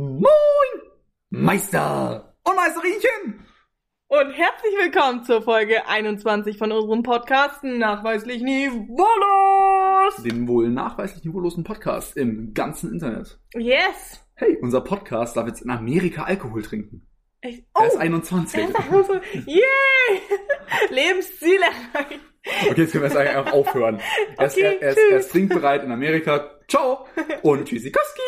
Moin, Meister und Meisterinchen! Und herzlich willkommen zur Folge 21 von unserem Podcast Nachweislich Niveaulos! Den wohl nachweislich niveaulosen Podcast im ganzen Internet. Yes! Hey, unser Podcast darf jetzt in Amerika Alkohol trinken. Echt? Er ist Oh, 21. er ist auch so, yay! Lebensziel erreicht. Okay, jetzt können wir es eigentlich einfach aufhören. Er ist, Okay, er, er, er ist trinkbereit in Amerika. Ciao und Tschüssikowski.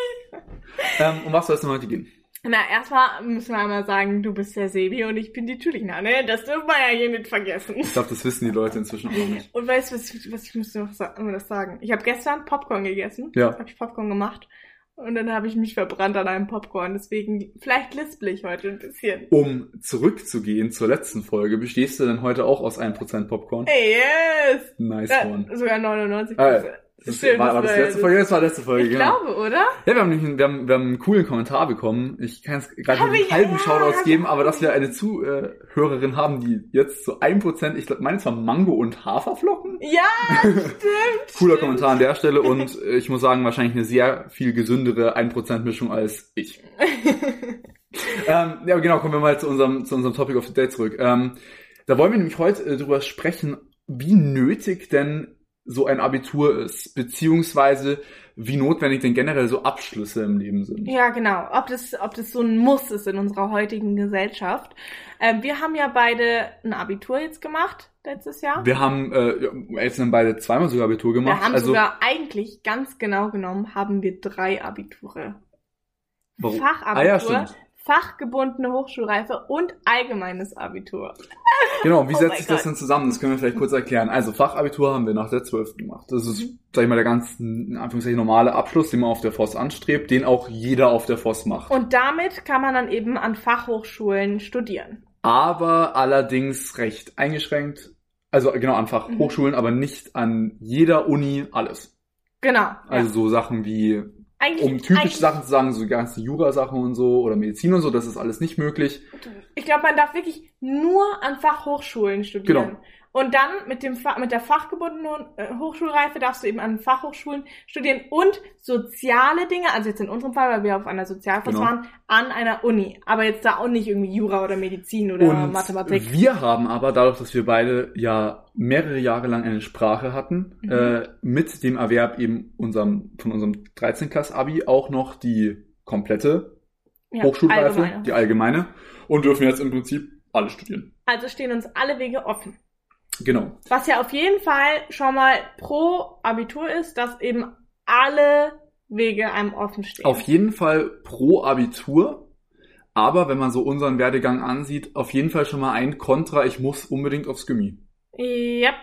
Ähm, um was soll es denn heute gehen? Na, erstmal müssen wir einmal sagen, du bist der Sebi und ich bin die Julina, ne? Das dürfen wir ja hier nicht vergessen. Ich glaube, das wissen die Leute inzwischen auch nicht. Und weißt du, was, ich- was ich muss noch sagen? Ich habe gestern Popcorn gegessen. Ja. Habe ich Popcorn gemacht. Und dann habe ich mich verbrannt an einem Popcorn. Deswegen, vielleicht lispel ich heute ein bisschen. Um zurückzugehen zur letzten Folge, bestehst du denn heute auch aus 1% Popcorn? Hey, yes! Nice Ja, one. sogar 99 Ah, Das Stimmt, war, war das letzte Folge? Das war letzte Folge, Ich genau. glaube, oder? Ja, wir haben, nämlich wir, haben, wir haben einen coolen Kommentar bekommen. Ich kann jetzt gerade einen ich- halben ja, Shoutouts geben, aber dass wir eine Zuhörerin haben, die jetzt zu 1%, ich glaube, meine zwar Mango und Haferflocken. Ja, stimmt. Cooler stimmt. Kommentar an der Stelle und äh, ich muss sagen, wahrscheinlich eine sehr viel gesündere 1% Mischung als ich. ähm, ja, genau, kommen wir mal zu unserem, zu unserem Topic of the Day zurück. Ähm, da wollen wir nämlich heute äh, drüber sprechen, wie nötig denn so ein Abitur ist, beziehungsweise wie notwendig denn generell so Abschlüsse im Leben sind. Ja, genau. Ob das, ob das so ein Muss ist in unserer heutigen Gesellschaft. Ähm, wir haben ja beide ein Abitur jetzt gemacht, letztes Jahr. Wir haben äh, jetzt haben beide zweimal sogar Abitur gemacht. Wir haben also sogar eigentlich ganz genau genommen, haben wir drei Abiture. warum? Fachabitur, Ah ja. Fachgebundene Hochschulreife und allgemeines Abitur. Genau, wie Oh setzt sich das denn zusammen? Das können wir vielleicht kurz erklären. Also Fachabitur haben wir nach der 12. gemacht. Das ist, Mhm. sag ich mal, der ganz, in Anführungszeichen, normale Abschluss, den man auf der FOS anstrebt, den auch jeder auf der FOS macht. Und damit kann man dann eben an Fachhochschulen studieren. aber allerdings recht eingeschränkt. Also genau an Mhm. Fachhochschulen, aber nicht an jeder Uni alles. Genau. Also ja. so Sachen wie, eigentlich, um typische Sachen zu sagen, so ganze Jura-Sachen und so oder Medizin und so, das ist alles nicht möglich. Ich glaube, man darf wirklich nur an Fachhochschulen studieren. Genau. Und dann mit dem mit der fachgebundenen äh, Hochschulreife darfst du eben an Fachhochschulen studieren und soziale Dinge, also jetzt in unserem Fall, weil wir auf einer Sozialfos Genau. waren, an einer Uni. Aber jetzt da auch nicht irgendwie Jura oder Medizin oder Und Mathematik. wir haben aber, dadurch, dass wir beide ja mehrere Jahre lang eine Sprache hatten, Mhm. äh, mit dem Erwerb eben unserem, von unserem 13-Klass-Abi auch noch die komplette Ja, Hochschulreife, allgemeine. die allgemeine, und dürfen jetzt im Prinzip alle studieren. Also stehen uns alle Wege offen. Genau. Was ja auf jeden Fall schon mal pro Abitur ist, dass eben alle Wege einem offen stehen. Auf jeden Fall pro Abitur, aber wenn man so unseren Werdegang ansieht, auf jeden Fall schon mal ein Kontra, ich muss unbedingt aufs Gummi. Yep.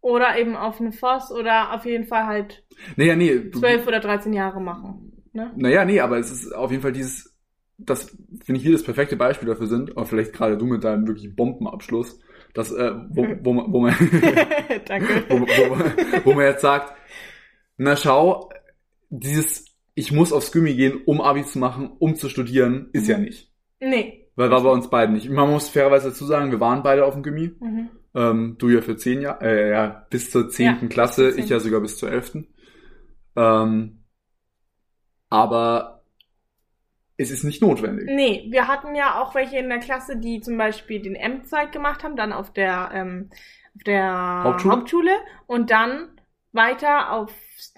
Oder eben auf eine FOS oder auf jeden Fall halt Naja, nee. 12 oder 13 Jahre machen. Ne? Naja, nee, aber es ist auf jeden Fall dieses, das finde ich hier das perfekte Beispiel dafür sind, aber vielleicht gerade du mit deinem wirklich Bombenabschluss, das, äh, wo, wo, man, wo, man, Danke. wo, wo, wo man jetzt sagt, na schau, dieses, ich muss aufs Gummi gehen, um Abi zu machen, um zu studieren, ist ja Mhm. nicht. Nee. Weil war bei uns beiden nicht. Man muss fairerweise dazu sagen, wir waren beide auf dem Gummi. Mhm. Ähm, du ja für zehn Jahre, äh, ja, bis zur zehnten Ja, Klasse, bis zur ich ja sogar bis zur elften. Ähm, aber es ist nicht notwendig. Nee, wir hatten ja auch welche in der Klasse, die zum Beispiel den M-Zeig gemacht haben, dann auf der, ähm, auf der Hauptschule? und dann weiter auf,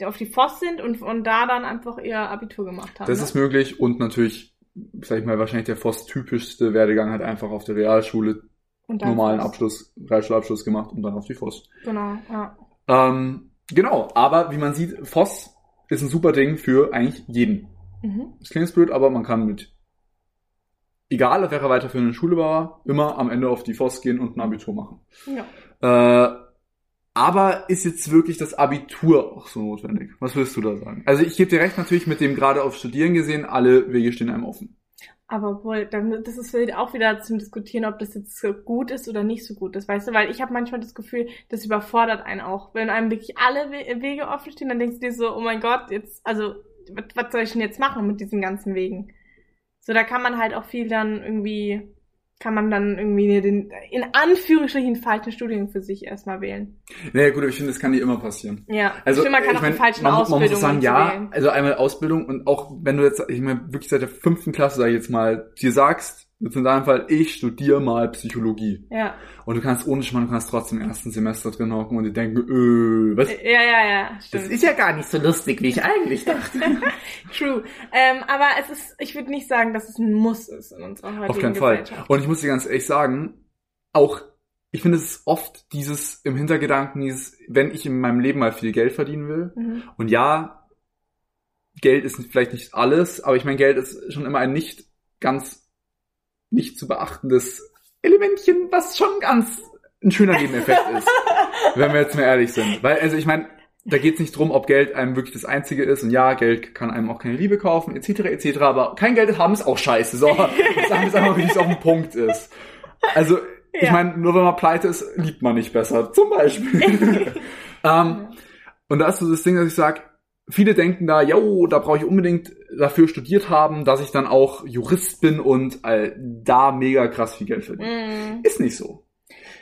auf die FOS sind und, und da dann einfach ihr Abitur gemacht haben. Das ne? ist möglich und natürlich, sag ich mal, wahrscheinlich der FOS-typischste Werdegang hat einfach auf der Realschule normalen FOS. Abschluss, Realschulabschluss gemacht und dann auf die FOS. Genau, ja. Ähm, genau, aber wie man sieht, FOS ist ein super Ding für eigentlich jeden. Mhm. Das klingt blöd, aber man kann mit, egal auf welcher weiterführenden Schule war, immer am Ende auf die FOS gehen und ein Abitur machen. Ja. Äh, aber ist jetzt wirklich das Abitur auch so notwendig? Was willst du da sagen? Also ich gebe dir recht natürlich mit dem gerade auf Studieren gesehen, alle Wege stehen einem offen. Aber wohl, dann, das ist vielleicht auch wieder zum Diskutieren, ob das jetzt gut ist oder nicht so gut ist, weißt du? Weil ich habe manchmal das Gefühl, das überfordert einen auch. Wenn einem wirklich alle We Wege offen stehen, dann denkst du dir so, oh mein Gott, jetzt, also, was, was soll ich denn jetzt machen mit diesen ganzen Wegen? So, da kann man halt auch viel dann irgendwie kann man dann irgendwie den in Anführungsstrichen falschen Studium für sich erstmal wählen. Naja gut, aber ich finde, das kann nicht immer passieren. Ja, Also, ich finde, man kann ich auch mein, die falschen man, muss- man muss sagen, ja, wählen. also einmal Ausbildung und auch wenn du jetzt, ich meine, wirklich seit der fünften Klasse, sag ich jetzt mal, dir sagst, jetzt in deinem Fall, ich studiere mal Psychologie. Ja. Und du kannst ohne Schmarrn, du kannst trotzdem im ersten Semester drin hocken und dir denken, öh, was? Ja, ja, ja, stimmt. ja gar nicht so lustig, wie ich eigentlich dachte. True. Ähm, aber es ist, ich würde nicht sagen, dass es ein Muss ist in unserer heutigen Auf keinen Fall. Und ich muss dir ganz ehrlich sagen, auch, ich finde, es ist oft dieses im Hintergedanken, dieses, wenn ich in meinem Leben mal viel Geld verdienen will, Mhm. Und ja, Geld ist vielleicht nicht alles, aber ich meine, Geld ist schon immer ein nicht ganz nicht zu beachtendes Elementchen, was schon ganz ein schöner Nebeneffekt ist, wenn wir jetzt mal ehrlich sind. Weil, also ich meine, da geht es nicht drum, ob Geld einem wirklich das Einzige ist. Und ja, Geld kann einem auch keine Liebe kaufen, etc., etc. Aber kein Geld haben ist auch scheiße. So, sagen wir es einfach, wie es auf dem Punkt ist. Also, ich Ja. meine, nur wenn man pleite ist, liebt man nicht besser. Zum Beispiel. ähm, und da ist so das Ding, dass ich sage, viele denken da, yo, da brauche ich unbedingt dafür studiert haben, dass ich dann auch Jurist bin und äh, da mega krass viel Geld verdiene. Mhm. Ist nicht so.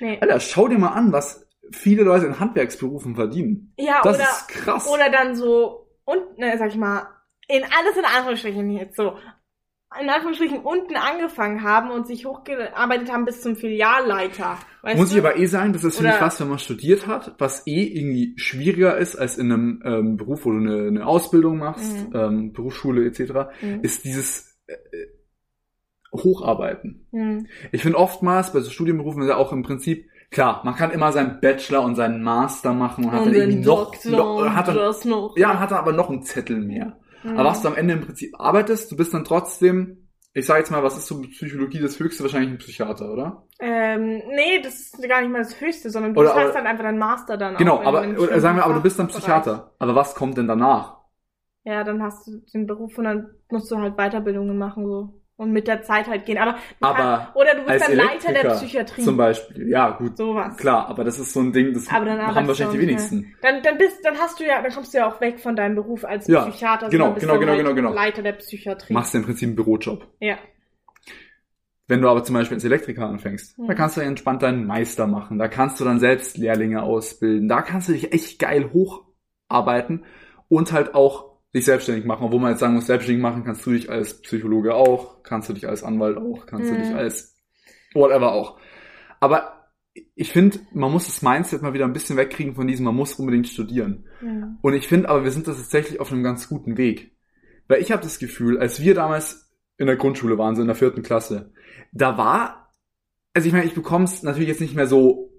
Nee. Alter, schau dir mal an, was viele Leute in Handwerksberufen verdienen. Ja, Das oder, ist krass. oder dann so, und, ne, sag ich mal, in alles in Anführungsstrichen jetzt so, in Anführungsstrichen unten angefangen haben und sich hochgearbeitet haben bis zum Filialleiter. Muss du? ich aber eh sagen, dass das finde ich Oder- was, wenn man studiert hat, was eh irgendwie schwieriger ist als in einem ähm, Beruf, wo du eine, eine Ausbildung machst, Mhm. ähm, Berufsschule etc., Mhm. ist dieses äh, Hocharbeiten. Hm. Ich finde oftmals bei so Studienberufen ist ja auch im Prinzip, klar, man kann immer seinen Bachelor und seinen Master machen und hat Und dann den irgendwie noch, noch hat dann, noch. ja, hat dann aber noch einen Zettel mehr. Hm. Aber was du am Ende im Prinzip arbeitest, du bist dann trotzdem, ich sage jetzt mal, was ist so Psychologie das Höchste? Wahrscheinlich ein Psychiater, oder? Ähm, nee, das ist gar nicht mal das Höchste, sondern du Oder- hast dann einfach deinen Master dann genau, auch aber oder sagen wir, aber du bist dann. Psychiater. Aber was kommt denn danach? Ja, dann hast du den Beruf und dann musst du halt Weiterbildungen machen so und mit der Zeit halt gehen. Aber, Aber oder du bist dann Leiter der Psychiatrie. zum Beispiel. Ja, gut. Sowas. Klar, aber das ist so ein Ding, das haben wahrscheinlich die wenigsten. Dann, dann bist, dann hast du ja, dann kommst du ja auch weg von deinem Beruf als Ja, Psychiater, genau, bist genau, genau, halt genau, genau. Leiter der Psychiatrie. Machst du im Prinzip einen Bürojob. Ja. Wenn du aber zum Beispiel als Elektriker anfängst, Hm. da kannst du ja entspannt deinen Meister machen. Da kannst du dann selbst Lehrlinge ausbilden. Da kannst du dich echt geil hocharbeiten und halt auch dich selbstständig machen. Obwohl man jetzt sagen muss, selbstständig machen kannst du dich als Psychologe auch, kannst du dich als Anwalt auch, kannst du Hm. dich als whatever auch. Aber ich finde, man muss das Mindset mal wieder ein bisschen wegkriegen von diesem, man muss unbedingt studieren. Hm. Und ich finde aber, wir sind da tatsächlich auf einem ganz guten Weg. Weil ich habe das Gefühl, als wir damals in der Grundschule waren, so in der vierten Klasse, da war, also ich meine, ich bekomme es natürlich jetzt nicht mehr so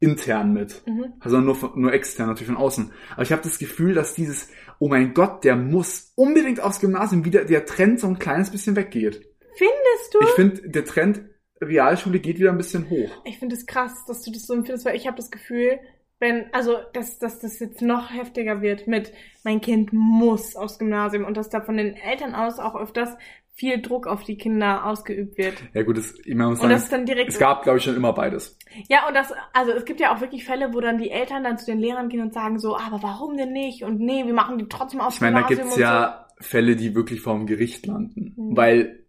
intern mit, Mhm. also nur, nur extern, natürlich von außen. Aber ich habe das Gefühl, dass dieses, oh mein Gott, der muss unbedingt aufs Gymnasium wieder, der Trend so ein kleines bisschen weggeht. Findest du? Ich finde, der Trend Realschule geht wieder ein bisschen hoch. Ich finde es krass, dass du das so empfindest, weil ich habe das Gefühl, wenn, also, dass, dass das jetzt noch heftiger wird mit, mein Kind muss aufs Gymnasium und dass da von den Eltern aus auch öfters viel Druck auf die Kinder ausgeübt wird. Ja gut, das, ich muss Und das sagen, ist dann direkt. es gab, glaube ich, schon immer beides. Ja, und das, also es gibt ja auch wirklich Fälle, wo dann die Eltern dann zu den Lehrern gehen und sagen so, aber warum denn nicht? Und nee, wir machen die trotzdem aufs Ich meine, da gibt's ja Fälle, die wirklich vor dem Gericht landen, Mhm. weil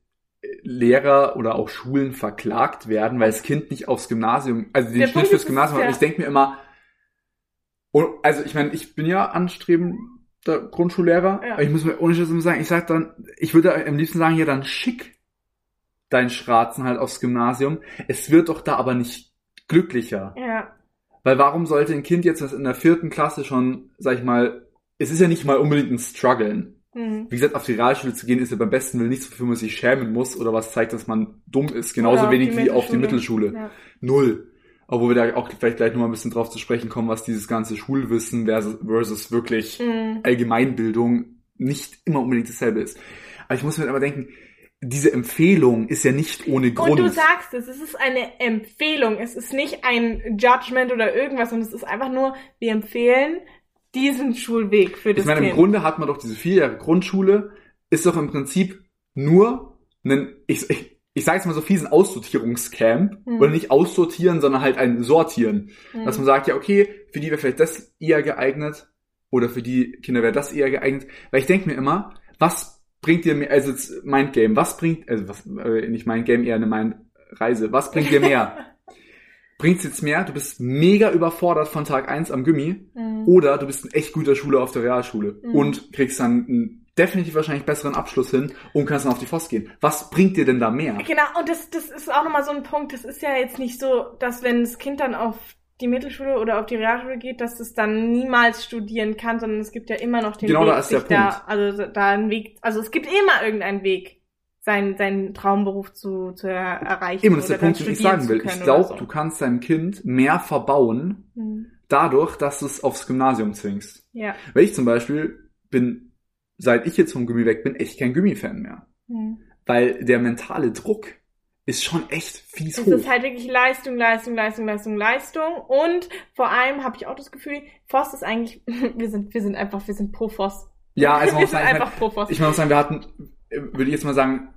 Lehrer oder auch Schulen verklagt werden, weil das Kind nicht aufs Gymnasium, also den Der Schnitt Punkt fürs Gymnasium hat. ja- ich denke mir immer, und, also ich meine, ich bin ja anstrebender Grundschullehrer, Ja. aber ich muss mir ohne immer sagen, ich sag dann, ich würde am liebsten sagen, ja dann schick deinen Schratzen halt aufs Gymnasium. Es wird doch da aber nicht glücklicher. Ja, Weil warum sollte ein Kind jetzt das in der vierten Klasse schon, sag ich mal, es ist ja nicht mal unbedingt ein Struggeln. hm. Wie gesagt, auf die Realschule zu gehen, ist ja beim besten Willen nichts, wofür man sich schämen muss oder was zeigt, dass man dumm ist. Genauso wenig wie auf die Mittelschule. Mittelschule. Ja. Null. Obwohl wir da auch vielleicht gleich nochmal ein bisschen drauf zu sprechen kommen, was dieses ganze Schulwissen versus, versus wirklich Hm. Allgemeinbildung nicht immer unbedingt dasselbe ist. Aber ich muss mir aber denken, diese Empfehlung ist ja nicht ohne Grund. Und du sagst es, es ist eine Empfehlung, es ist nicht ein Judgment oder irgendwas, und es ist einfach nur, wir empfehlen diesen Schulweg für das Ich meine, im Kind. Grunde hat man doch diese vier Jahre Grundschule, ist doch im Prinzip nur ein, ich, ich, ich sage jetzt mal so fiesen Aussortierungscamp. Hm. Oder nicht aussortieren, sondern halt ein Sortieren. Hm. Dass man sagt, ja, okay, für die wäre vielleicht das eher geeignet. Oder für die Kinder wäre das eher geeignet. Weil ich denke mir immer, was bringt dir mehr, also jetzt Mindgame, was bringt, also was, äh, nicht Mindgame, eher eine Mind, Reise. Was bringt dir mehr? Bringt's jetzt mehr? Du bist mega überfordert von Tag eins am Gummi Mhm. oder du bist in echt guter Schule auf der Realschule Mhm. und kriegst dann einen definitiv wahrscheinlich besseren Abschluss hin und kannst dann auf die FOS gehen. Was bringt dir denn da mehr? Genau, und das, das ist auch nochmal so ein Punkt. Das ist ja jetzt nicht so, dass wenn das Kind dann auf die Mittelschule oder auf die Realschule geht, dass es dann niemals studieren kann, sondern es gibt ja immer noch den Genau, Weg, da ist der sich da, Punkt. also da einen Weg, also es gibt immer irgendeinen Weg, seinen, seinen Traumberuf zu, zu er- erreichen. Eben, das ist der Punkt, den ich sagen will. Ich glaube, so. du kannst deinem Kind mehr verbauen, Hm. dadurch, dass du es aufs Gymnasium zwingst. Ja. Weil ich zum Beispiel bin, seit ich jetzt vom Gummi weg bin, echt kein Gummi-Fan mehr. Hm. Weil der mentale Druck ist schon echt fies Es hoch. ist halt wirklich Leistung, Leistung, Leistung, Leistung, Leistung. Und vor allem habe ich auch das Gefühl, Voss ist eigentlich, wir sind, wir sind einfach, wir sind pro Voss. ja, also man wir muss sind sagen, ich mein, einfach pro Voss. ich muss sagen, wir hatten, würde ich jetzt mal sagen,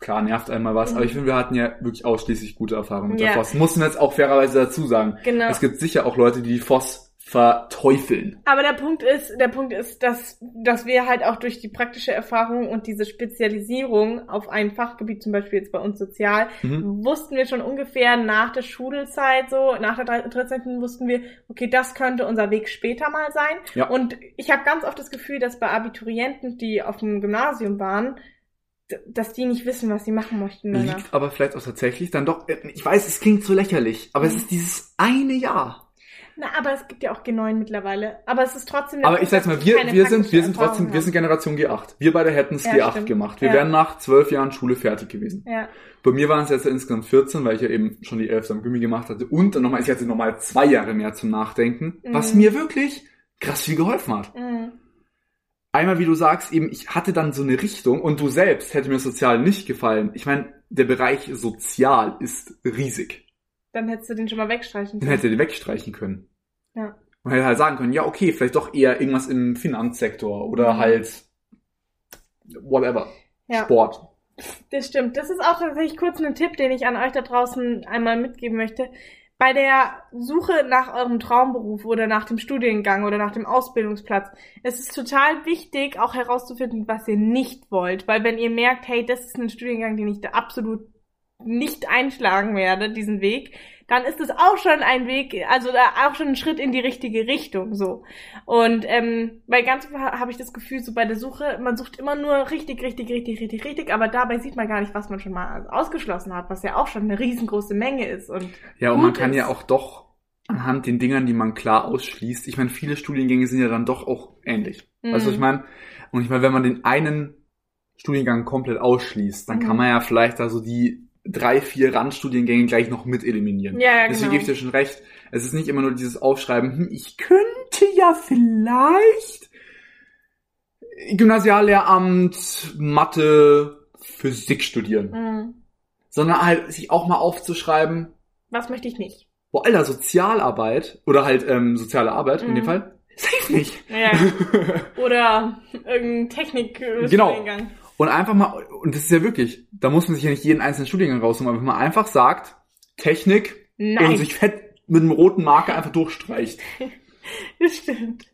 klar, nervt einmal was, Mhm. aber ich finde, wir hatten ja wirklich ausschließlich gute Erfahrungen mit Ja. der FOS. Mussten wir jetzt auch fairerweise dazu sagen. Genau. Es gibt sicher auch Leute, die die FOS verteufeln. Aber der Punkt ist, der Punkt ist, dass, dass wir halt auch durch die praktische Erfahrung und diese Spezialisierung auf ein Fachgebiet, zum Beispiel jetzt bei uns Sozial, Mhm. wussten wir schon ungefähr nach der Schulzeit so, nach der 13. wussten wir, okay, das könnte unser Weg später mal sein. Ja. Und ich habe ganz oft das Gefühl, dass bei Abiturienten, die auf dem Gymnasium waren, dass die nicht wissen, was sie machen möchten. Liegt aber vielleicht auch tatsächlich dann doch, äh, ich weiß, es klingt so lächerlich, aber es Mhm. ist dieses eine Jahr. Na, aber es gibt ja auch G9 mittlerweile. Aber es ist trotzdem. Aber ich sag's mal, wir, wir sind, wir sind trotzdem, wir sind. Generation G8. Wir beide hätten es Ja, G8 stimmt. gemacht. Wir Ja. wären nach zwölf Jahren Schule fertig gewesen. Ja. Bei mir waren es jetzt insgesamt 14, weil ich ja eben schon die 11 am Gummi gemacht hatte. Und dann nochmal, ich hatte nochmal zwei Jahre mehr zum Nachdenken, was Mhm. mir wirklich krass viel geholfen hat. Mhm. Einmal, wie du sagst, eben, ich hatte dann so eine Richtung und du selbst hätte mir sozial nicht gefallen. Ich meine, der Bereich sozial ist riesig. Dann hättest du den schon mal wegstreichen können. hätte den wegstreichen können. Ja. Und hätte halt sagen können, ja, okay, vielleicht doch eher irgendwas im Finanzsektor oder Mhm. halt whatever. Ja. Sport. Das stimmt. Das ist auch tatsächlich kurz ein Tipp, den ich an euch da draußen einmal mitgeben möchte. Bei der Suche nach eurem Traumberuf oder nach dem Studiengang oder nach dem Ausbildungsplatz, es ist total wichtig, auch herauszufinden, was ihr nicht wollt. Weil wenn ihr merkt, hey, das ist ein Studiengang, den ich da absolut nicht einschlagen werde, diesen Weg, dann ist es auch schon ein Weg, also da auch schon ein Schritt in die richtige Richtung, so. Und ähm, bei ganz habe ich das Gefühl, so bei der Suche, man sucht immer nur richtig, richtig, richtig, richtig, richtig, aber dabei sieht man gar nicht, was man schon mal ausgeschlossen hat, was ja auch schon eine riesengroße Menge ist. Und Ja, und man kann ist. ja auch doch anhand den Dingern, die man klar ausschließt, ich meine, viele Studiengänge sind ja dann doch auch ähnlich. Mhm. Weißt du, ich meine? Und ich meine, wenn man den einen Studiengang komplett ausschließt, dann Mhm. kann man ja vielleicht da so die drei, vier Randstudiengänge gleich noch mit eliminieren. ja, ja, Deswegen genau. gebe ich dir schon recht. Es ist nicht immer nur dieses Aufschreiben, hm, ich könnte ja vielleicht Gymnasiallehramt, Mathe, Physik studieren. Mhm. Sondern halt sich auch mal aufzuschreiben, Was möchte ich nicht? boah, Alter, Sozialarbeit oder halt ähm, soziale Arbeit in Mhm. dem Fall, safe nicht. Ja. Oder irgendein technik äh, Genau. Und einfach mal, und das ist ja wirklich, da muss man sich ja nicht jeden einzelnen Studiengang raussuchen, aber wenn man einfach sagt, Technik und Nein, sich fett mit einem roten Marker einfach durchstreicht. das stimmt.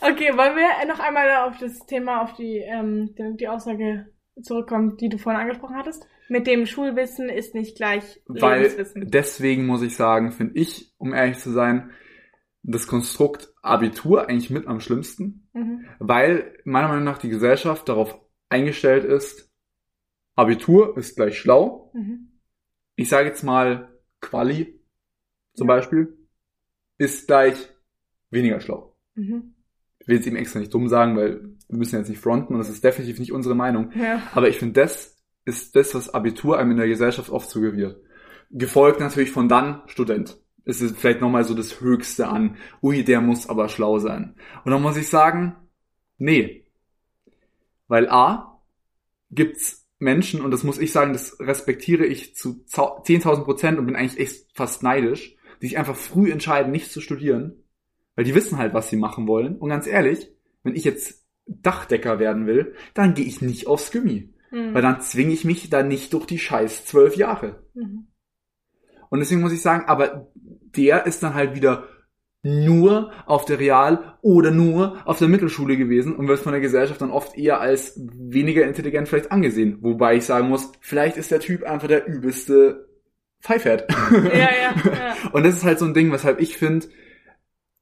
Okay, wollen wir noch einmal auf das Thema, auf die, ähm, die Aussage zurückkommen, die du vorhin angesprochen hattest? Mit dem Schulwissen ist nicht gleich Weil Lebenswissen. deswegen muss ich sagen, finde ich, um ehrlich zu sein, das Konstrukt Abitur eigentlich mit am schlimmsten, Mhm. weil meiner Meinung nach die Gesellschaft darauf eingestellt ist, Abitur ist gleich schlau. Mhm. Ich sage jetzt mal Quali zum Beispiel ist gleich weniger schlau. Mhm. Ich will jetzt eben extra nicht dumm sagen, weil wir müssen jetzt nicht fronten und das ist definitiv nicht unsere Meinung. Ja. Aber ich finde, das ist das, was Abitur einem in der Gesellschaft oft suggeriert. Gefolgt natürlich von dann Student. Es ist vielleicht nochmal so das Höchste an. Ui, der muss aber schlau sein. Und dann muss ich sagen, nee. Weil A, gibt's Menschen, und das muss ich sagen, das respektiere ich zu 10.000 Prozent und bin eigentlich echt fast neidisch, die sich einfach früh entscheiden, nicht zu studieren, weil die wissen halt, was sie machen wollen. Und ganz ehrlich, wenn ich jetzt Dachdecker werden will, dann gehe ich nicht aufs Gummi. Mhm. Weil dann zwinge ich mich da nicht durch die scheiß zwölf Jahre. Mhm. Und deswegen muss ich sagen, aber der ist dann halt wieder nur auf der Real- oder nur auf der Mittelschule gewesen und wird von der Gesellschaft dann oft eher als weniger intelligent vielleicht angesehen. Wobei ich sagen muss, vielleicht ist der Typ einfach der übelste Pfeifert. Ja, ja, ja. Und das ist halt so ein Ding, weshalb ich finde,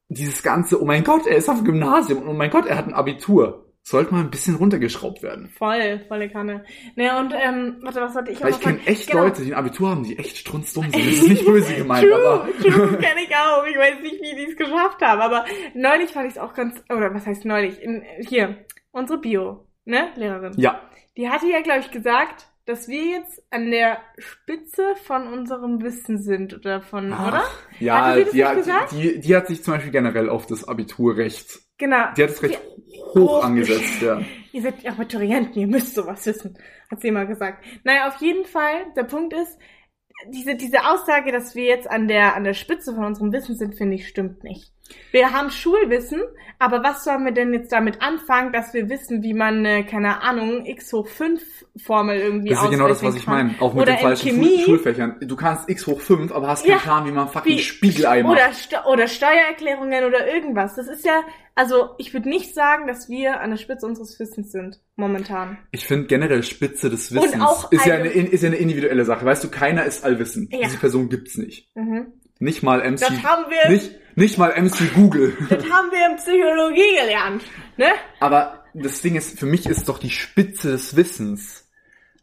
dieses ganze, oh mein Gott, er ist auf dem Gymnasium und oh mein Gott, er hat ein Abitur, sollte mal ein bisschen runtergeschraubt werden. Voll, volle Kanne. Ne, und, ähm, warte, was wollte ich Weil ich kenne echt Genau. Leute, die ein Abitur haben, die echt strunzdumm sind. Das ist nicht böse gemeint, True, aber. true, kenne ich auch. Ich weiß nicht, wie die es geschafft haben, aber neulich fand ich es auch ganz, oder was heißt neulich? In, hier, unsere Bio, ne, Lehrerin. Ja, Die hatte ja, glaube ich, gesagt, dass wir jetzt an der Spitze von unserem Wissen sind, oder von, Ach, oder? ja, Hatte sie das die, hat, gesagt? die, die hat sich zum Beispiel generell auf das Abiturrecht, Genau. die hat es recht hoch angesetzt, ja. Ihr seid Abiturienten, ihr müsst sowas wissen, hat sie immer gesagt. Naja, auf jeden Fall, der Punkt ist, diese, diese Aussage, dass wir jetzt an der, an der Spitze von unserem Wissen sind, finde ich, stimmt nicht. Wir haben Schulwissen, aber was sollen wir denn jetzt damit anfangen, dass wir wissen, wie man, äh, keine Ahnung, x hoch 5 Formel irgendwie Das ist genau das, was ich kann? meine. Auch mit Oder den falschen Chemie. Schul Schulfächern. Du kannst x hoch 5, aber hast keinen Ja. Plan, wie man fucking Wie- Spiegelei macht. Oder, Sto oder Steuererklärungen oder irgendwas. Das ist ja, also ich würde nicht sagen, dass wir an der Spitze unseres Wissens sind, momentan. Ich finde generell Spitze des Wissens ist, ja eine- eine, ist ja eine individuelle Sache. Weißt du, keiner ist allwissend. Ja. Diese Person gibt's nicht. Mhm. Nicht mal MC. Das haben wir, Nicht, nicht mal MC Google. das haben wir in Psychologie gelernt, ne? Aber das Ding ist, für mich ist doch die Spitze des Wissens,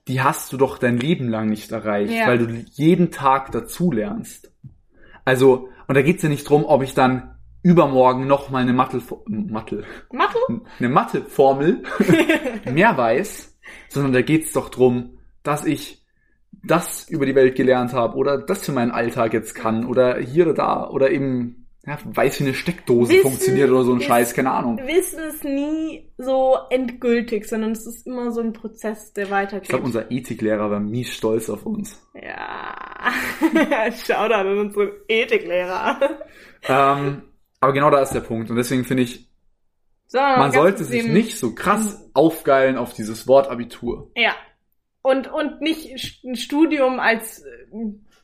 die hast du doch dein Leben lang nicht erreicht, Ja. weil du jeden Tag dazulernst. Also, und da geht's ja nicht drum, ob ich dann übermorgen noch mal eine Mathe, Mathe, Mathe? eine Mathe-Formel mehr weiß, sondern da geht's doch drum, dass ich das über die Welt gelernt habe oder das für meinen Alltag jetzt kann oder hier oder da oder eben ja, weiß, wie eine Steckdose Wissen funktioniert oder so ein Scheiß, keine Ahnung. Wissen ist nie so endgültig, sondern es ist immer so ein Prozess, der weitergeht. Ich glaube, unser Ethiklehrer war mies stolz auf uns. ja. Shoutout an unseren Ethiklehrer. Ähm, aber genau da ist der Punkt. Und deswegen finde ich, So, man sollte sich nicht so krass aufgeilen auf dieses Wort Abitur. Ja. Und, und nicht ein Studium als äh,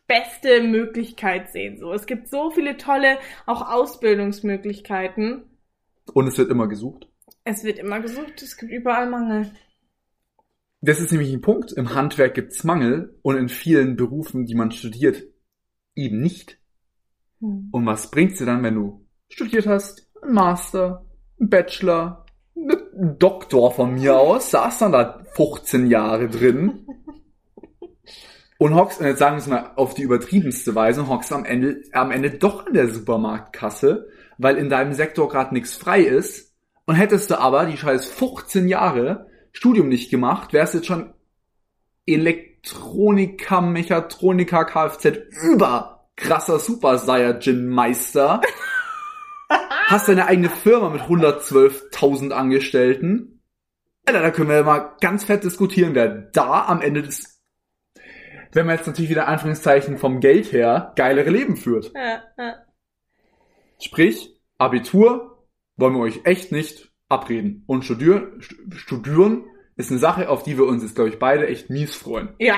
beste Möglichkeit sehen. So, es gibt so viele tolle auch Ausbildungsmöglichkeiten. Und es wird immer gesucht. Es wird immer gesucht, es gibt überall Mangel. Das ist nämlich ein Punkt. Im Handwerk gibt's Mangel und in vielen Berufen, die man studiert, eben nicht. Hm. Und was bringt's dir dann, wenn du studiert hast, ein Master, ein Bachelor, Doktor von mir aus, saß dann da 15 Jahre drin und hockst, und jetzt sagen wir es mal auf die übertriebenste Weise, hockst am Ende, am Ende doch an der Supermarktkasse, weil in deinem Sektor gerade nichts frei ist und hättest du aber die scheiß 15 Jahre Studium nicht gemacht, wärst jetzt schon Elektroniker, Mechatroniker, Kfz über krasser Super Saiyajin Meister. Hast deine eigene Firma mit 112.000 Angestellten. Alter, da können wir mal ganz fett diskutieren, wer da am Ende des, wenn man jetzt natürlich wieder Anführungszeichen vom Geld her, geilere Leben führt. Ja, ja. Sprich, Abitur wollen wir euch echt nicht abreden. Und Studier, Stu- Studieren ist eine Sache, auf die wir uns jetzt, glaube ich, beide echt mies freuen. ja,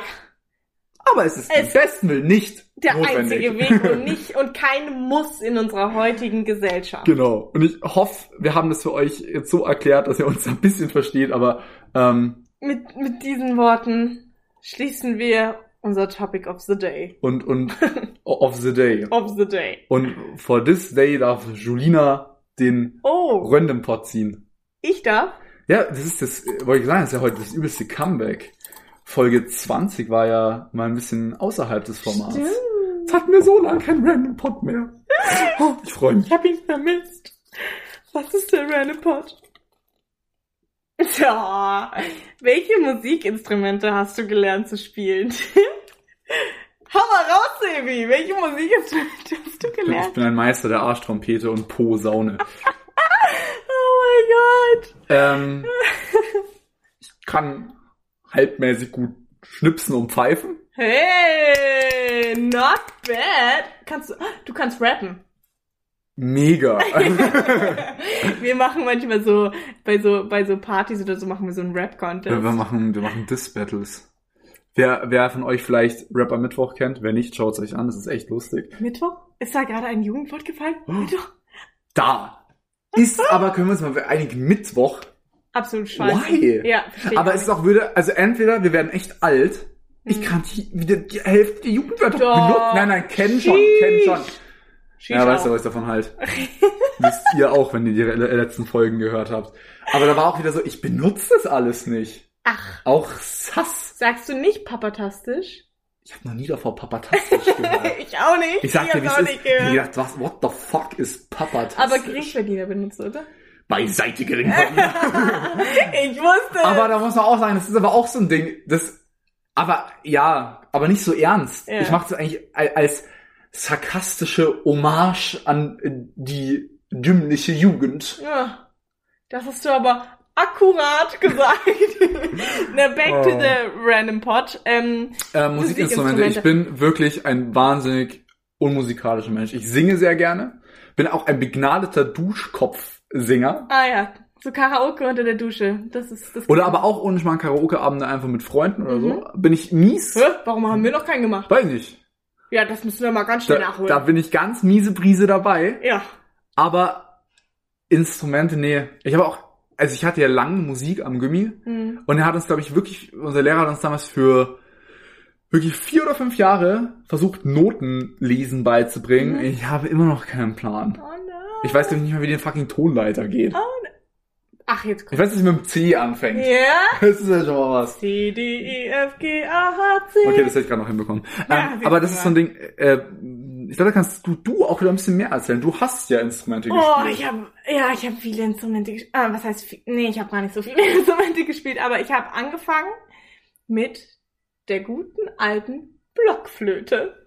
Aber es ist Es- im besten Willen nicht der notwendig. einzige Weg und nicht und kein Muss in unserer heutigen Gesellschaft. Genau. Und ich hoffe, wir haben das für euch jetzt so erklärt, dass ihr uns ein bisschen versteht, aber ähm, Mit, mit diesen Worten schließen wir unser Topic of the Day. und und of the day. Of the Day. Und for this day darf Julina den Oh, Random Pot ziehen. ich darf? Ja, das ist das, äh, wollte ich sagen, das ist ja heute das übelste Comeback. Folge 20 war ja mal ein bisschen außerhalb des Formats. Es hatten wir so lange kein Random Pot mehr. Oh, ich freue mich. Ich hab ihn vermisst. Was ist der Random Pot? Ja, welche Musikinstrumente hast du gelernt zu spielen? Hau mal raus, Sebi! Welche Musikinstrumente hast du Ich gelernt? bin ein Meister der Arschtrompete und Posaune. Oh mein Gott! Ähm, ich kann halbmäßig gut schnipsen und pfeifen. Hey, not bad. Kannst du, du kannst rappen. Mega. Wir machen manchmal so, bei so, bei so Partys oder so machen wir so einen Rap-Contest. wir machen, wir machen Diss-Battles. Wer, wer von euch vielleicht Rapper Mittwoch kennt, wer nicht, schaut es euch an, das ist echt lustig. Mittwoch? Ist da gerade ein Jugendwort gefallen? Mittwoch? Da ist aber, können wir uns mal einigen, Mittwoch. Absolut scheiße. Why? Ja, Aber ich es ist auch würde, also entweder wir werden echt alt Ich kann die, wieder die Hälfte der Jugendwörter Doch. benutzen. Nein, nein, kennen schon, kennen schon. Sheesh Ja, weißt du, was ich davon halt. Wisst ihr auch, wenn ihr die le- letzten Folgen gehört habt. Aber da war auch wieder so, ich benutze das alles nicht. Ach, Auch Sass. sagst du nicht papatastisch? Ich habe noch nie davor papatastisch gehört. ich auch nicht. Ich sag dir, wie hab's auch ist. nicht Ich hab gehört. gedacht, was, what the fuck ist papatastisch? Aber Geringverdiener benutzt, oder? Beiseite Geringverdiener. ich wusste. aber da muss man auch sagen, das ist aber auch so ein Ding, das, aber ja, aber nicht so ernst. Ja. Ich mache das eigentlich al- als sarkastische Hommage an die dümmliche Jugend. Ja, das hast du aber akkurat gesagt. Na, back to Oh. the random pot. Ähm, Äh, Musikinstrumente. Ich bin wirklich ein wahnsinnig unmusikalischer Mensch. Ich singe sehr gerne, bin auch ein begnadeter Duschkopfsinger. ah ja, so Karaoke unter der Dusche. Das ist das. Oder aber auch ohne mal Karaoke-Abende einfach mit Freunden oder Mhm. so. Bin ich mies? Hä? Warum haben wir noch keinen gemacht? Weiß nicht. Ja, das müssen wir mal ganz schnell Da, nachholen. da bin ich ganz miese Brise dabei. ja. Aber Instrumente, nee. Ich habe auch, also ich hatte ja lange Musik am Gummi Hm. und er hat uns, glaube ich, wirklich, unser Lehrer hat uns damals für wirklich vier oder fünf Jahre versucht, Notenlesen beizubringen. Mhm. Ich habe immer noch keinen Plan. Oh. Ich weiß nämlich nicht mal, wie den fucking Tonleiter geht. Oh nein. Ach, jetzt Ich kommt. weiß, dass es mit dem C anfängt. Ja. Das ist ja schon mal was. C, D, E, F, G, A, H, C. Okay, das hätte ich gerade noch hinbekommen. Ja, ähm, aber das ist so ein Ding, äh, ich glaube, da kannst du, du auch wieder ein bisschen mehr erzählen. Du hast ja Instrumente Oh, gespielt. ich habe ja, ich habe viele Instrumente gespielt. Ah, was heißt viel? Nee, ich habe gar nicht so viele Instrumente gespielt, aber ich habe angefangen mit der guten alten Blockflöte.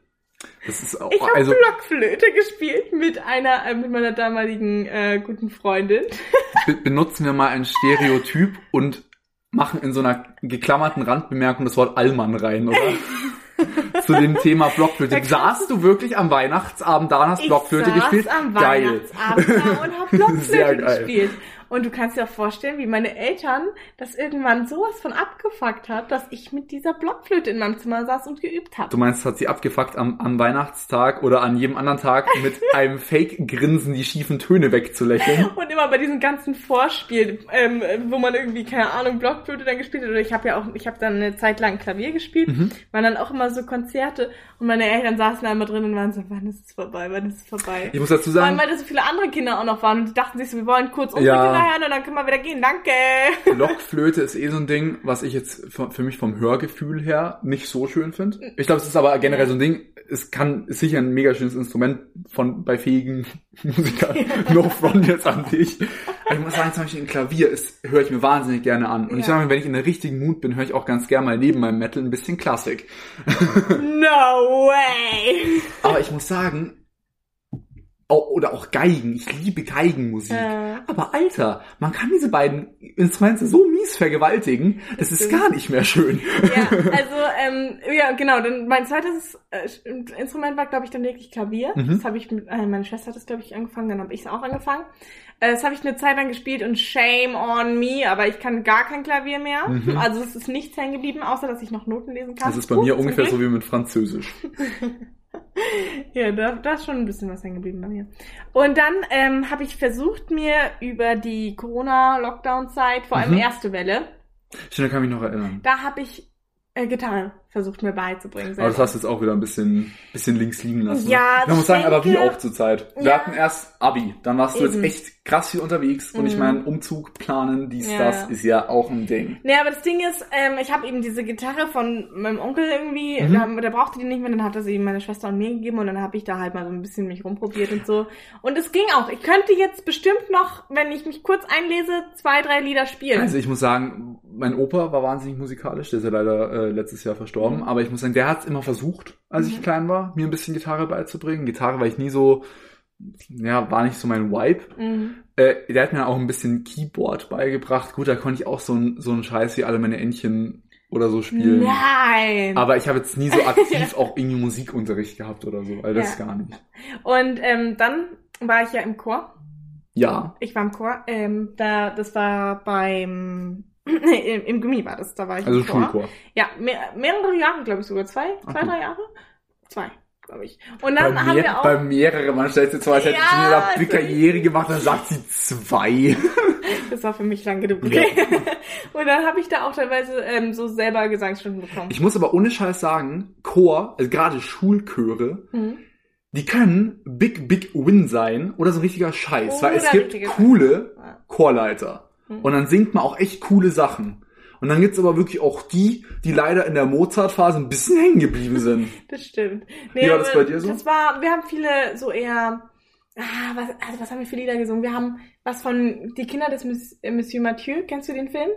Das ist auch, Ich habe also, Blockflöte gespielt mit einer äh, mit meiner damaligen äh, guten Freundin. be benutzen wir mal ein Stereotyp und machen in so einer geklammerten Randbemerkung das Wort Allmann rein, oder? Zu dem Thema Blockflöte. Saßt du wirklich am Weihnachtsabend da und hast Blockflöte gespielt? am Geil. Weihnachtsabend da und Sehr Blockflöte gespielt. Und du kannst dir auch vorstellen, wie meine Eltern das irgendwann sowas von abgefuckt hat, dass ich mit dieser Blockflöte in meinem Zimmer saß und geübt habe. Du meinst, hat sie abgefuckt am, am Weihnachtstag oder an jedem anderen Tag mit einem Fake-Grinsen die schiefen Töne wegzulächeln? Und immer bei diesen ganzen Vorspielen, ähm, wo man irgendwie, keine Ahnung, Blockflöte dann gespielt hat. Oder ich habe ja auch, ich habe dann eine Zeit lang Klavier gespielt, Mhm. waren dann auch immer so Konzerte und meine Eltern saßen da immer drin und waren so, wann ist es vorbei, wann ist es vorbei? Ich muss dazu Vor allem, sagen, weil da so viele andere Kinder auch noch waren und die dachten sich so, wir wollen kurz unsere Ja. Kinder hören und dann können wir wieder gehen, danke. Blockflöte ist eh so ein Ding, was ich jetzt für, für mich vom Hörgefühl her nicht so schön finde. Ich glaube, es ist aber generell so ein Ding, es kann, ist sicher ein mega schönes Instrument von, bei fähigen Musikern. No front jetzt an dich. Aber ich muss sagen, zum Beispiel ein Klavier ist, höre ich mir wahnsinnig gerne an. Und ich Ja. sage mir, wenn ich in der richtigen Mut bin, höre ich auch ganz gerne mal neben meinem Metal ein bisschen Klassik. No way. Aber ich muss sagen, oder auch Geigen. Ich liebe Geigenmusik. Äh. Aber Alter, man kann diese beiden Instrumente so mies vergewaltigen, das ist stimmt. gar nicht mehr schön. Ja, also, ähm, ja, genau, dann mein zweites äh, Instrument war, glaube ich, dann wirklich Klavier. Mhm. Das habe ich mit, äh, meine Schwester hat das, glaube ich, angefangen, dann habe ich es auch angefangen. Äh, das habe ich eine Zeit lang gespielt und shame on me, aber ich kann gar kein Klavier mehr. Mhm. Also es ist nichts hängen geblieben, außer dass ich noch Noten lesen kann. Das ist bei mir ungefähr so wie mit Französisch. Ja, da, da ist schon ein bisschen was hängen geblieben bei mir. Und dann ähm, habe ich versucht, mir über die Corona-Lockdown-Zeit, vor allem Mhm. erste Welle, Stimmt, da kann ich mich noch erinnern. da habe ich äh, Gitarre versucht mir beizubringen. Aber das selber. hast du jetzt auch wieder ein bisschen, bisschen links liegen lassen. Ja, Ich muss sagen, aber wie auch zur Zeit. Wir Ja. hatten erst Abi, dann warst du Eben. jetzt echt krass viel unterwegs und ich Mhm. meine, Umzug planen, dies, Ja. das, ist ja auch ein Ding. Nee, aber das Ding ist, ähm, ich habe eben diese Gitarre von meinem Onkel irgendwie, Mhm. da, der brauchte die nicht mehr, dann hat er sie meine Schwester und mir gegeben und dann habe ich da halt mal so ein bisschen mich rumprobiert und so. Und es ging auch. Ich könnte jetzt bestimmt noch, wenn ich mich kurz einlese, zwei, drei Lieder spielen. Also ich muss sagen, mein Opa war wahnsinnig musikalisch, der ist ja leider äh, letztes Jahr verstorben, Mhm. aber ich muss sagen, der hat immer versucht, als ich Mhm. klein war, mir ein bisschen Gitarre beizubringen. Gitarre war ich nie so, ja, war nicht so mein Vibe. Mhm. Äh, der hat mir auch ein bisschen Keyboard beigebracht. Gut, da konnte ich auch so ein so einen Scheiß wie alle meine Entchen oder so spielen. Nein. Aber ich habe jetzt nie so aktiv auch irgendwie Musikunterricht gehabt oder so, also das Ja. gar nicht. und ähm, dann war ich ja im Chor. Ja, Ich war im Chor. Ähm, da, das war beim nee, im, im Gummi war das. Da war ich also im Chor. Schulchor. Ja, mehr, mehrere Jahre, glaube ich sogar. Zwei, zwei, drei Jahre? Zwei. glaube ich. Und dann bei, haben mehr, wir auch. bei mehrere, man stellt sich hätte Ja, da also- Karriere gemacht, dann sagt sie zwei. Das war für mich lang genug. Ja. Okay. Und dann habe ich da auch teilweise ähm, so selber Gesangsstunden bekommen. Ich muss aber ohne Scheiß sagen, Chor, also gerade Schulchöre, Mhm. die können Big, Big Win sein oder so ein richtiger Scheiß, weil es Oder gibt coole Ja. Chorleiter. Mhm. Und dann singt man auch echt coole Sachen. Und dann gibt's aber wirklich auch die, die leider in der Mozart-Phase ein bisschen hängen geblieben sind. Das stimmt. Wie war das bei dir so? Das war, wir haben viele so eher, ah, was, also was haben wir für Lieder gesungen? Wir haben was von Die Kinder des Miss, äh, Monsieur Mathieu, kennst du den Film?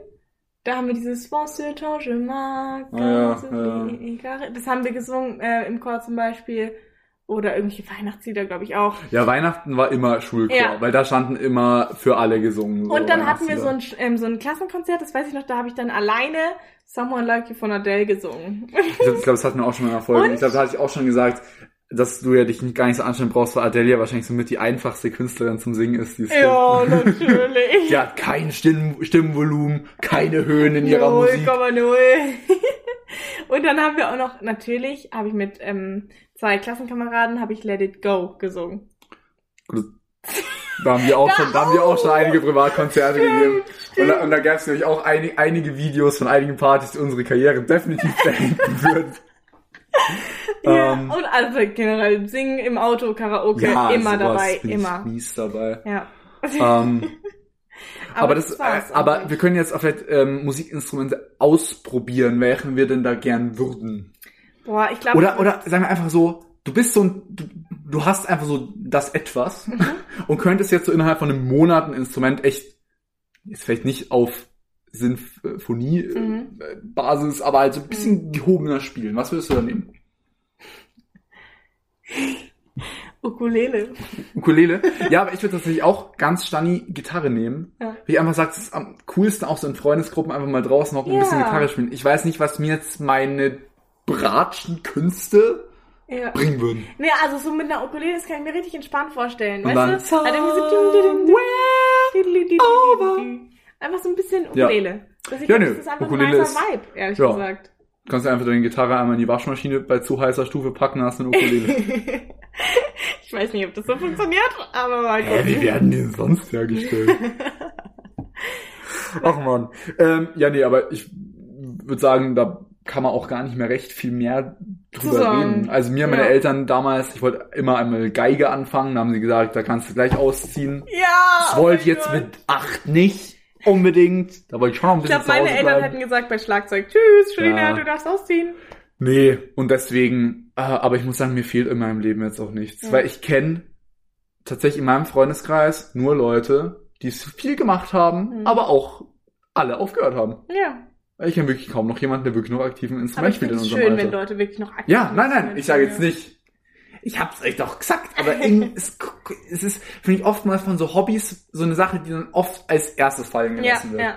Da haben wir dieses Bon ce temps je marque, Ah, ja, Sophie Garre. das haben wir gesungen äh, im Chor zum Beispiel. Oder irgendwelche Weihnachtslieder, glaube ich auch. Ja, Weihnachten war immer Schulchor, Ja. weil da standen immer für alle gesungen. so Und dann hatten wir so ein, ähm, so ein Klassenkonzert, das weiß ich noch, da habe ich dann alleine Someone Like You von Adele gesungen. Ich glaube, glaub, das hatten wir auch schon mal in der Folge. Und? Ich glaube, da hatte ich auch schon gesagt, dass du ja dich gar nicht so anstrengen brauchst, weil Adelia wahrscheinlich somit die einfachste Künstlerin zum Singen ist, die es ja, gibt. natürlich. Die hat kein Stimm Stimmvolumen, keine Höhen in ihrer Musik. 0,0. Und dann haben wir auch noch, natürlich, habe ich mit ähm, zwei Klassenkameraden, habe ich Let It Go gesungen. Da haben wir auch schon, da haben wir auch schon einige Privatkonzerte gegeben. Und da, und da gab es nämlich auch einig, einige Videos von einigen Partys, die unsere Karriere definitiv beenden würden. Ja, Ähm, und also generell singen im Auto, Karaoke, immer sowas dabei, immer. mies dabei. Ja. Ähm, aber, das, war's äh, aber wir können jetzt auch vielleicht ähm, Musikinstrumente ausprobieren, welchen wir denn da gern würden. Boah, ich glaube. Oder, oder sagen wir einfach so, du bist so ein, du, du hast einfach so das etwas Mhm. und könntest jetzt so innerhalb von einem Monat ein Instrument echt, jetzt vielleicht nicht auf Mhm. Sinfonie-Basis, aber halt so ein bisschen gehobener spielen. Was würdest du da nehmen? Ukulele. Ukulele? Ja, aber ich würde tatsächlich auch ganz Stani Gitarre nehmen. Ja. Wie ich einfach sagt, es ist am coolsten auch so in Freundesgruppen einfach mal draußen hocken und ein bisschen Ja. Gitarre spielen. Ich weiß nicht, was mir jetzt meine bratschen Künste Ja. bringen würden. Nee, also so mit einer Ukulele, das kann ich mir richtig entspannt vorstellen. Und weißt dann du? Irgendwie so dum, dum, dum, dum, dum, dum, dum. Einfach so ein bisschen Ja. Ukulele. Ich Ja, glaub, nö. das ist einfach Ukulele ein ist- Vibe, ehrlich Ja. gesagt. Kannst du einfach deine Gitarre einmal in die Waschmaschine bei zu heißer Stufe packen, hast du eine Ukulele. ich weiß nicht, ob das so funktioniert, aber mal Hä, wie gucken. werden die denn sonst hergestellt? Ach man. Ähm, ja, nee, aber ich würde sagen, da kann man auch gar nicht mehr recht viel mehr drüber Zusammen. reden. Also mir, meine Ja. Eltern damals, ich wollte immer einmal Geige anfangen, da haben sie gesagt, da kannst du gleich ausziehen. Ja! Das oh wollte ich mein jetzt Gott. mit acht nicht unbedingt. Da wollte ich schon noch ein Ich bisschen glaube, meine Eltern bleiben. hätten gesagt bei Schlagzeug, tschüss, Julina, Ja. du darfst ausziehen. Nee, und deswegen, äh, aber ich muss sagen, mir fehlt in meinem Leben jetzt auch nichts. Ja. Weil ich kenne tatsächlich in meinem Freundeskreis nur Leute, die es viel gemacht haben, Mhm. aber auch alle aufgehört haben. Ja. Ich kenne wirklich kaum noch jemanden, der wirklich noch aktiv ein Aber Instrument spielt in unserem schön, wenn Alter. Leute wirklich noch aktiv Ja, nein, nein, ich sage jetzt nicht. Ich hab's euch doch gesagt, aber in, es, es ist, finde ich, oftmals von so Hobbys so eine Sache, die dann oft als erstes fallen Ja, gelassen wird. ja.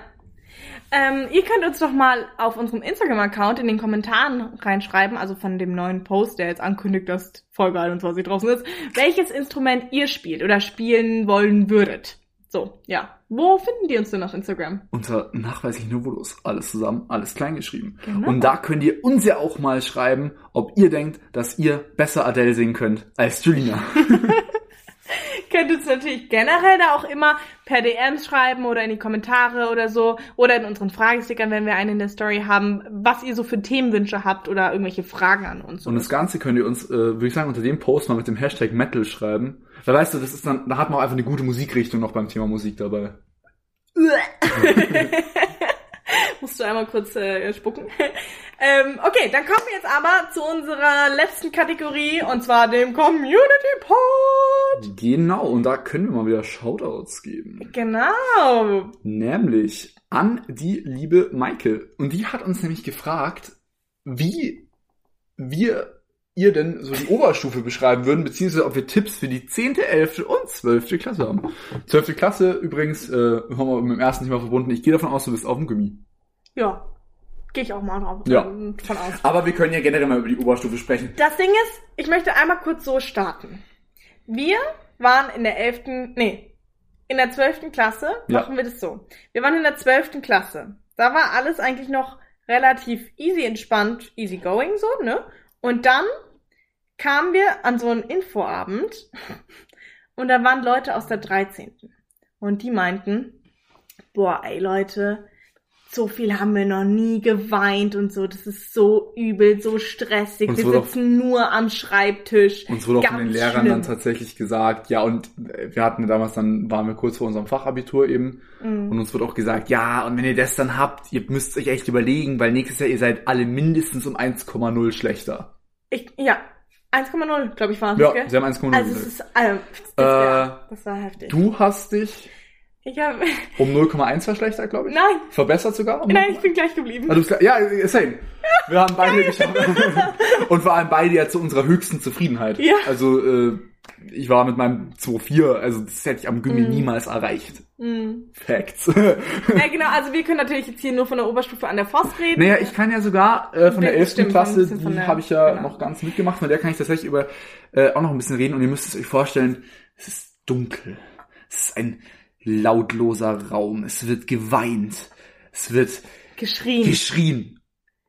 Ähm, ihr könnt uns doch mal auf unserem Instagram-Account in den Kommentaren reinschreiben, also von dem neuen Post, der jetzt ankündigt, dass Folge 21 draußen ist, welches Instrument ihr spielt oder spielen wollen würdet. So, ja. Wo finden die uns denn auf Instagram? Unter nachweislich Novulus. Alles zusammen, alles klein geschrieben. Genau. Und da könnt ihr uns ja auch mal schreiben, ob ihr denkt, dass ihr besser Adele singen könnt als Julina. Könnt uns natürlich generell da auch immer per DM schreiben oder in die Kommentare oder so oder in unseren Fragestickern, wenn wir einen in der Story haben, was ihr so für Themenwünsche habt oder irgendwelche Fragen an uns. Und das Ganze könnt ihr uns, äh, würde ich sagen, unter dem Post mal mit dem Hashtag Metal schreiben. Weil weißt du, das ist dann, da hat man auch einfach eine gute Musikrichtung noch beim Thema Musik dabei. Musst du einmal kurz äh, spucken. ähm, okay, dann kommen wir jetzt aber zu unserer letzten Kategorie und zwar dem Community Pod. Genau, und da können wir mal wieder Shoutouts geben. Genau. Nämlich an die liebe Maike. Und die hat uns nämlich gefragt, wie wir ihr denn so die Oberstufe beschreiben würden, beziehungsweise ob wir Tipps für die 10., 11. und 12. Klasse haben. 12. Klasse übrigens, äh, haben wir mit dem ersten Thema verbunden. Ich gehe davon aus, du bist auf dem Gummi. Ja, gehe ich auch mal drauf Ja. ähm, von aus. Aber wir können ja generell mal über die Oberstufe sprechen. Das Ding ist, ich möchte einmal kurz so starten. Wir waren in der 11., nee, in der 12. Klasse, Ja. machen wir das so. Wir waren in der 12. Klasse. Da war alles eigentlich noch relativ easy entspannt, easy going so, ne? Und dann kamen wir an so einen Infoabend und da waren Leute aus der 13. Und die meinten, boah, ey Leute, so viel haben wir noch nie geweint und so. Das ist so übel, so stressig. Uns wir sitzen nur am Schreibtisch. Uns wurde auch von den Lehrern schlimm. dann tatsächlich gesagt, ja, und äh, wir hatten damals dann, waren wir kurz vor unserem Fachabitur eben, Mhm. und uns wurde auch gesagt, ja, und wenn ihr das dann habt, ihr müsst euch echt überlegen, weil nächstes Jahr ihr seid alle mindestens um 1,0 schlechter. Ich, ja, 1,0, glaube ich, war es. Ja, gell? sie haben 1,0. Also es ist, ähm, das, Äh, ja, das war heftig. du hast dich Ich habe, um 0,1 verschlechtert, glaube ich. nein, Verbessert sogar? Um nein, ich bin gleich geblieben. Bist, ja, same. Wir haben beide geschafft. Und vor allem beide ja zu unserer höchsten Zufriedenheit. Ja. Also, äh, ich war mit meinem 2,4, also das hätte ich am Gimmi Mhm. niemals erreicht. Mhm. Facts. Ja, genau, also wir können natürlich jetzt hier nur von der Oberstufe an der Voss reden. naja, ich kann ja sogar äh, von der Das 11. stimmt, Klasse, die der- habe ich ja genau. noch ganz mitgemacht, von der kann ich tatsächlich über äh, auch noch ein bisschen reden. Und ihr müsst es euch vorstellen, es ist dunkel. Es ist ein lautloser Raum. Es wird geweint. Es wird Geschrien. geschrien.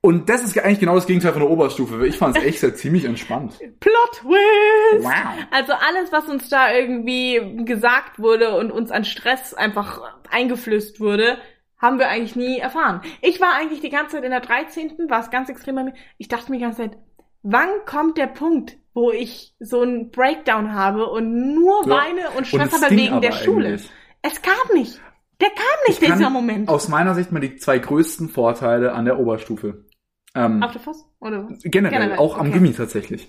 Und das ist eigentlich genau das Gegenteil von der Oberstufe. Ich fand es echt sehr ziemlich entspannt. Plot Twist! Wow. Also alles, was uns da irgendwie gesagt wurde und uns an Stress einfach eingeflößt wurde, haben wir eigentlich nie erfahren. Ich war eigentlich die ganze Zeit in der 13. war es ganz extrem bei mir. Ich dachte mir die ganze Zeit, wann kommt der Punkt, wo ich so einen Breakdown habe und nur weine und Und Stress es habe wegen der Schule? eigentlich. Es kam nicht. Der kam nicht, Ich dieser Moment. Aus meiner Sicht mal die zwei größten Vorteile an der Oberstufe. Ähm, Auf der Voss? Oder was? generell, generell, auch am okay. Gimmi tatsächlich.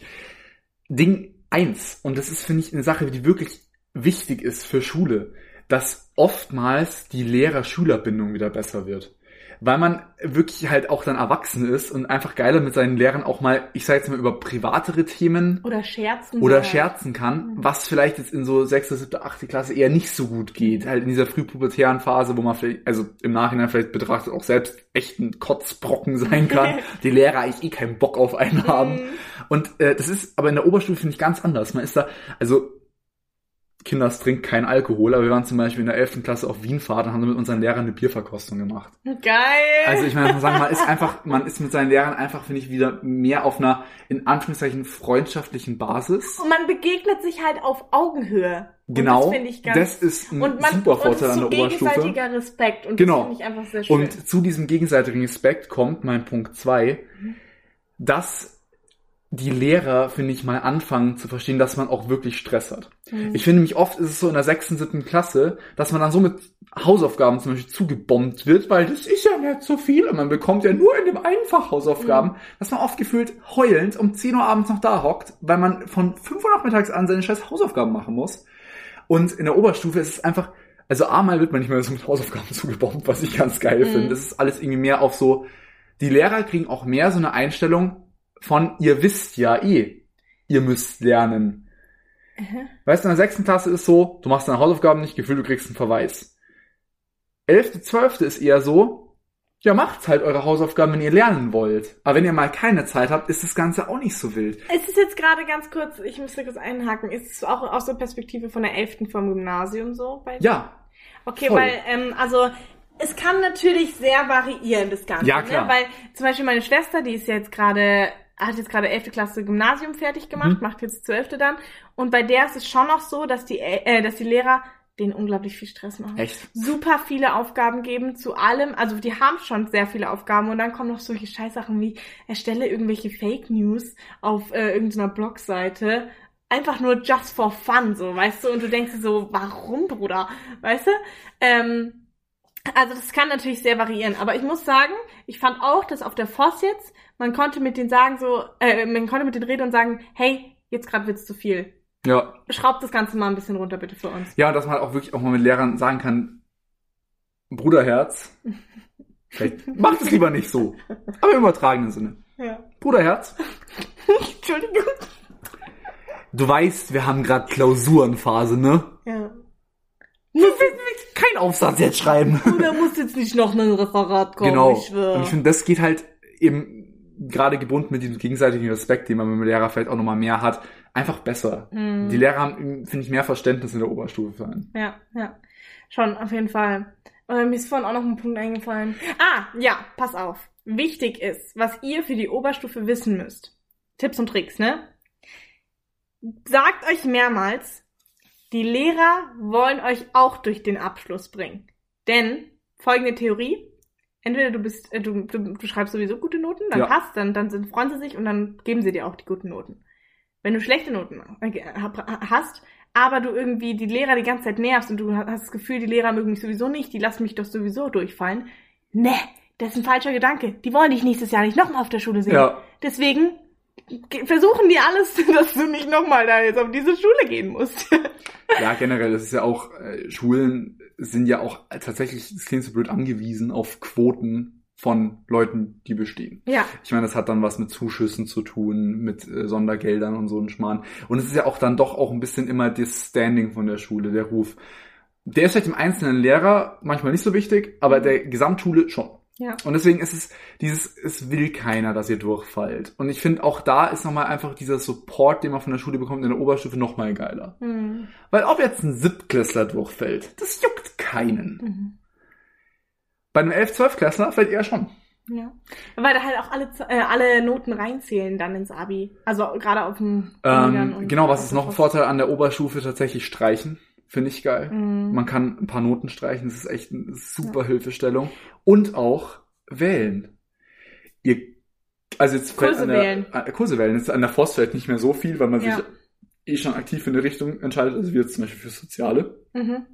Ding eins und das ist, finde ich, eine Sache, die wirklich wichtig ist für Schule, dass oftmals die Lehrer-Schüler-Bindung wieder besser wird. Weil man wirklich halt auch dann erwachsen ist und einfach geiler mit seinen Lehrern auch mal, ich sage jetzt mal, über privatere Themen Oder scherzen. oder scherzen kann, Mhm. was vielleicht jetzt in so 6., 7., 8. Klasse eher nicht so gut geht. Halt in dieser frühpubertären Phase, wo man vielleicht, also im Nachhinein vielleicht betrachtet auch selbst echt ein Kotzbrocken sein kann. die Lehrer eigentlich eh keinen Bock auf einen haben. Mhm. Und äh, das ist aber in der Oberstufe finde ich ganz anders. Man ist da, also Kinders trinkt kein Alkohol, aber wir waren zum Beispiel in der 11. Klasse auf Wienfahrt und haben mit unseren Lehrern eine Bierverkostung gemacht. Geil. Also ich meine, muss man sagen, man ist einfach, man ist mit seinen Lehrern einfach, finde ich, wieder mehr auf einer, in Anführungszeichen, freundschaftlichen Basis. Und man begegnet sich halt auf Augenhöhe. Und Genau. Das finde ich ganz. das ist ein und man, super und Vorteil ist an der Oberstufe. gegenseitiger Respekt. Und Genau. das finde ich einfach sehr schön. Und zu diesem gegenseitigen Respekt kommt mein Punkt zwei, dass die Lehrer, finde ich, mal anfangen zu verstehen, dass man auch wirklich Stress hat. Mhm. Ich finde nämlich oft ist es so in der sechsten, siebten Klasse, dass man dann so mit Hausaufgaben zum Beispiel zugebombt wird, weil das ist ja nicht so viel und man bekommt ja nur in dem einfach Hausaufgaben, Mhm. dass man oft gefühlt heulend um 10 Uhr abends noch da hockt, weil man von 5 Uhr nachmittags an seine scheiß Hausaufgaben machen muss. Und in der Oberstufe ist es einfach, also einmal wird man nicht mehr so mit Hausaufgaben zugebombt, was ich ganz geil Mhm. finde. Das ist alles irgendwie mehr auf so, die Lehrer kriegen auch mehr so eine Einstellung von, ihr wisst ja eh, ihr müsst lernen. Mhm. Weißt du, in der sechsten Klasse ist so, du machst deine Hausaufgaben nicht, Gefühl, du kriegst einen Verweis. Elfte, zwölfte ist eher so, ja, macht's halt eure Hausaufgaben, wenn ihr lernen wollt. Aber wenn ihr mal keine Zeit habt, ist das Ganze auch nicht so wild. Es ist jetzt gerade ganz kurz, ich müsste kurz einhaken, ist es auch aus der Perspektive von der 11. vom Gymnasium so? Ja, Okay, voll. weil, ähm, also, es kann natürlich sehr variieren, das Ganze. Ja, klar. Ne? Weil zum Beispiel meine Schwester, die ist jetzt gerade, hat jetzt gerade 11. Klasse Gymnasium fertig gemacht, Mhm. macht jetzt 12. dann. Und bei der ist es schon noch so, dass die, äh, dass die Lehrer denen unglaublich viel Stress machen. echt. super viele Aufgaben geben zu allem. Also die haben schon sehr viele Aufgaben und dann kommen noch solche Scheißsachen wie erstelle irgendwelche Fake News auf äh, irgendeiner Blogseite. Einfach nur just for fun, so, weißt du? Und du denkst dir so, warum, Bruder? Weißt du? Ähm, also das kann natürlich sehr variieren. Aber ich muss sagen, ich fand auch, dass auf der Voss jetzt, man konnte mit denen sagen so, äh, man konnte mit denen reden und sagen, hey, jetzt gerade wird's zu viel. Ja. Schraubt das Ganze mal ein bisschen runter, bitte für uns. Ja, und dass man halt auch wirklich auch mal mit Lehrern sagen kann, Bruderherz, vielleicht macht es lieber nicht so. Aber im übertragenen Sinne. Ja. Bruderherz, Entschuldigung. du weißt, wir haben gerade Klausurenphase, ne? Ja. Kein Aufsatz jetzt schreiben. Da muss jetzt nicht noch ein Referat kommen, genau. ich schwör. Und ich finde, das geht halt eben gerade gebunden mit diesem gegenseitigen Respekt, den man mit dem Lehrer vielleicht auch nochmal mehr hat, einfach besser. Hm. Die Lehrer haben, finde ich, mehr Verständnis in der Oberstufe für einen. Ja, ja. Schon, auf jeden Fall. Äh, mir ist vorhin auch noch ein Punkt eingefallen. Ah, ja, pass auf. Wichtig ist, was ihr für die Oberstufe wissen müsst. Tipps und Tricks, ne? sagt euch mehrmals, die Lehrer wollen euch auch durch den Abschluss bringen. Denn folgende Theorie, entweder du bist, äh, du, du, du schreibst sowieso gute Noten, dann Ja. passt, dann, dann sind, freuen sie sich und dann geben sie dir auch die guten Noten. Wenn du schlechte Noten äh, hast, aber du irgendwie die Lehrer die ganze Zeit nervst und du hast das Gefühl, die Lehrer mögen mich sowieso nicht, die lassen mich doch sowieso durchfallen. Ne, das ist ein falscher Gedanke. Die wollen dich nächstes Jahr nicht nochmal auf der Schule sehen. Ja. Deswegen ge- versuchen die alles, dass du nicht nochmal da jetzt auf diese Schule gehen musst. Ja, generell, das ist ja auch, äh, Schulen sind ja auch tatsächlich, das klingt so blöd, angewiesen auf Quoten von Leuten, die bestehen. ja. Ich meine, das hat dann was mit Zuschüssen zu tun, mit äh, Sondergeldern und so ein Schmarrn. Und es ist ja auch dann doch auch ein bisschen immer das Standing von der Schule, der Ruf. Der ist vielleicht dem einzelnen Lehrer manchmal nicht so wichtig, aber der Gesamtschule schon. Ja. Und deswegen ist es dieses, es will keiner, dass ihr durchfallt. Und ich finde auch da ist nochmal einfach dieser Support, den man von der Schule bekommt in der Oberstufe nochmal geiler. Hm. Weil ob jetzt ein Siebtklässler durchfällt, das juckt keinen. Mhm. Bei einem 11-, 12-Klässler fällt eher schon. Ja. Weil da halt auch alle, äh, alle Noten reinzählen dann ins Abi. Also gerade auf dem Ähm, genau, was ist noch ein Vorteil an der Oberstufe? Tatsächlich streichen. Finde ich geil. Mhm. Man kann ein paar Noten streichen, das ist echt eine super Hilfestellung. Und auch wählen. Ihr, also jetzt fällt Kurse an der, wählen. Äh, Kurse wählen. Jetzt an der Forst vielleicht nicht mehr so viel, weil man Ja. sich eh schon aktiv in eine Richtung entscheidet, also wie jetzt zum Beispiel für Soziale. Mhm.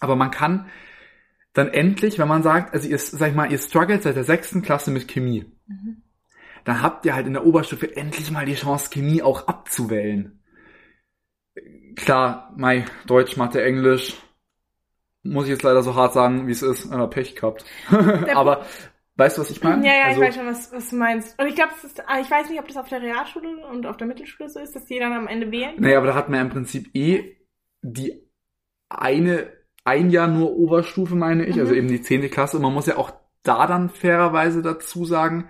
Aber man kann dann endlich, wenn man sagt, also ihr, sag ich mal, ihr struggelt seit der sechsten Klasse mit Chemie, Mhm. dann habt ihr halt in der Oberstufe endlich mal die Chance, Chemie auch abzuwählen. Klar, Mai, Deutsch, Mathe, Englisch, muss ich jetzt leider so hart sagen, wie es ist, äh, Pech gehabt. Aber weißt du, was ich meine? Ja, ja, also, ich weiß schon, was, was du meinst. Und ich glaube, ich weiß nicht, ob das auf der Realschule und auf der Mittelschule so ist, dass die dann am Ende wählen. Naja, aber da hat man ja im Prinzip eh die eine, ein Jahr nur Oberstufe, meine ich, Mhm. also eben die zehnte Klasse. Und man muss ja auch da dann fairerweise dazu sagen,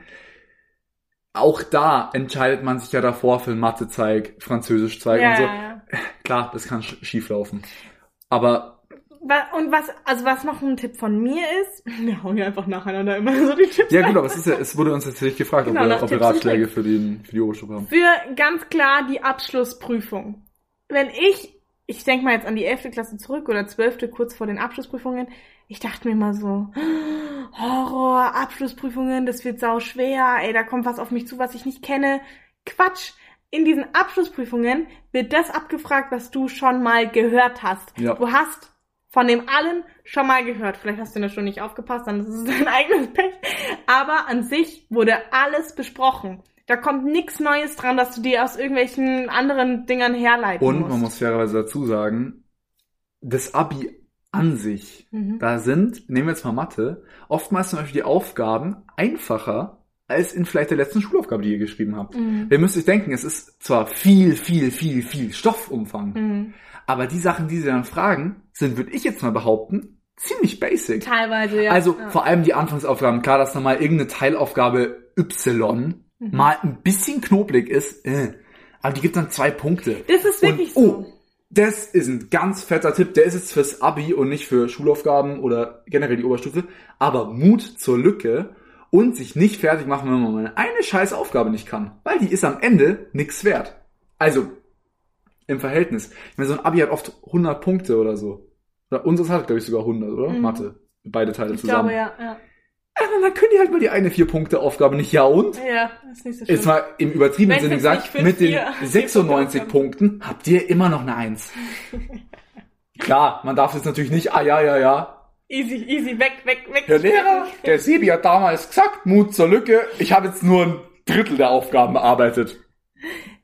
auch da entscheidet man sich ja davor für Mathe-Zeig, Französisch-Zeig ja, und so. ja, ja. Klar, das kann sch schief laufen. Aber Und was, also was noch ein Tipp von mir ist, wir hauen ja einfach nacheinander immer so die Tipps ja gut, aber es ist ja, es wurde uns tatsächlich gefragt, Genau, ob, wir, ob wir Ratschläge für, den, für die Oberstufe haben. Für ganz klar die Abschlussprüfung. Wenn ich, ich denke mal jetzt an die 11. Klasse zurück oder 12. kurz vor den Abschlussprüfungen, ich dachte mir immer so, Horror, Abschlussprüfungen, das wird sau schwer, ey, da kommt was auf mich zu, was ich nicht kenne. Quatsch! In diesen Abschlussprüfungen wird das abgefragt, was du schon mal gehört hast. Ja. Du hast von dem allen schon mal gehört. Vielleicht hast du in der Stunde nicht aufgepasst, dann ist es dein eigenes Pech. Aber an sich wurde alles besprochen. Da kommt nichts Neues dran, dass du dir aus irgendwelchen anderen Dingern herleiten Und musst. man muss fairerweise dazu sagen, das Abi an sich, Mhm. da sind, nehmen wir jetzt mal Mathe, oftmals zum Beispiel die Aufgaben einfacher als in vielleicht der letzten Schulaufgabe, die ihr geschrieben habt. Mhm. Ihr müsst euch denken, es ist zwar viel, viel, viel, viel Stoffumfang, Mhm. aber die Sachen, die sie dann fragen, sind, würde ich jetzt mal behaupten, ziemlich basic. Teilweise, ja. Also ja. vor allem die Anfangsaufgaben, klar, dass da mal irgendeine Teilaufgabe Y Mhm. mal ein bisschen knobelig ist, äh, aber die gibt dann zwei Punkte. Das ist wirklich und, so. Oh, das ist ein ganz fetter Tipp. Der ist jetzt fürs Abi und nicht für Schulaufgaben oder generell die Oberstufe. Aber Mut zur Lücke und sich nicht fertig machen, wenn man eine scheiß Aufgabe nicht kann. Weil die ist am Ende nix wert. Also, im Verhältnis. Ich meine, so ein Abi hat oft 100 Punkte oder so. Oder unseres hat, glaube ich, sogar 100, oder? Mhm. Mathe. Beide Teile Ich zusammen. glaube, ja, ja. Ja, dann können die halt mal die eine Vier-Punkte-Aufgabe nicht. Ja und? Ja, ist nicht so schlimm. Jetzt mal im übertriebenen Sinne gesagt, fünf, mit den vier, vier 96 Punkte Punkten habt ihr immer noch eine Eins. Klar, man darf jetzt natürlich nicht, ah ja, ja, ja. Easy, easy, weg, weg, weg. Herr Lehrer, der Sebi hat damals gesagt, Mut zur Lücke, ich habe jetzt nur ein Drittel der Aufgaben bearbeitet.